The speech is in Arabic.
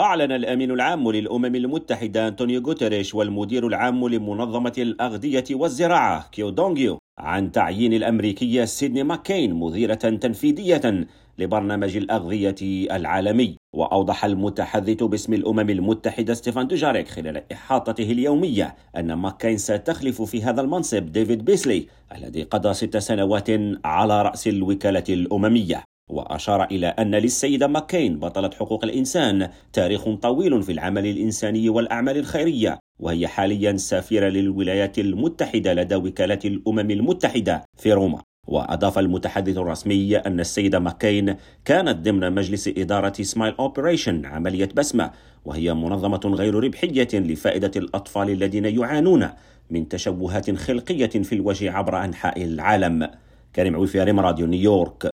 أعلن الأمين العام للأمم المتحدة أنطونيو غوتيريش والمدير العام لمنظمة الأغذية والزراعة كيو دونغيو عن تعيين الأمريكية سيدني ماكين مديرة تنفيذية لبرنامج الأغذية العالمي. وأوضح المتحدث باسم الأمم المتحدة ستيفان دوجاريك خلال إحاطته اليومية أن ماكين ستخلف في هذا المنصب ديفيد بيسلي الذي قضى ست سنوات على رأس الوكالة الأممية. وأشار إلى أن للسيدة ماكين بطلة حقوق الإنسان تاريخ طويل في العمل الإنساني والأعمال الخيرية وهي حاليا سفيرة للولايات المتحدة لدى وكالة الأمم المتحدة في روما. وأضاف المتحدث الرسمي أن السيدة ماكين كانت ضمن مجلس إدارة Smile Operation عملية بسمة وهي منظمة غير ربحية لفائدة الأطفال الذين يعانون من تشوهات خلقية في الوجه عبر أنحاء العالم. كريم عويفي راديو نيويورك.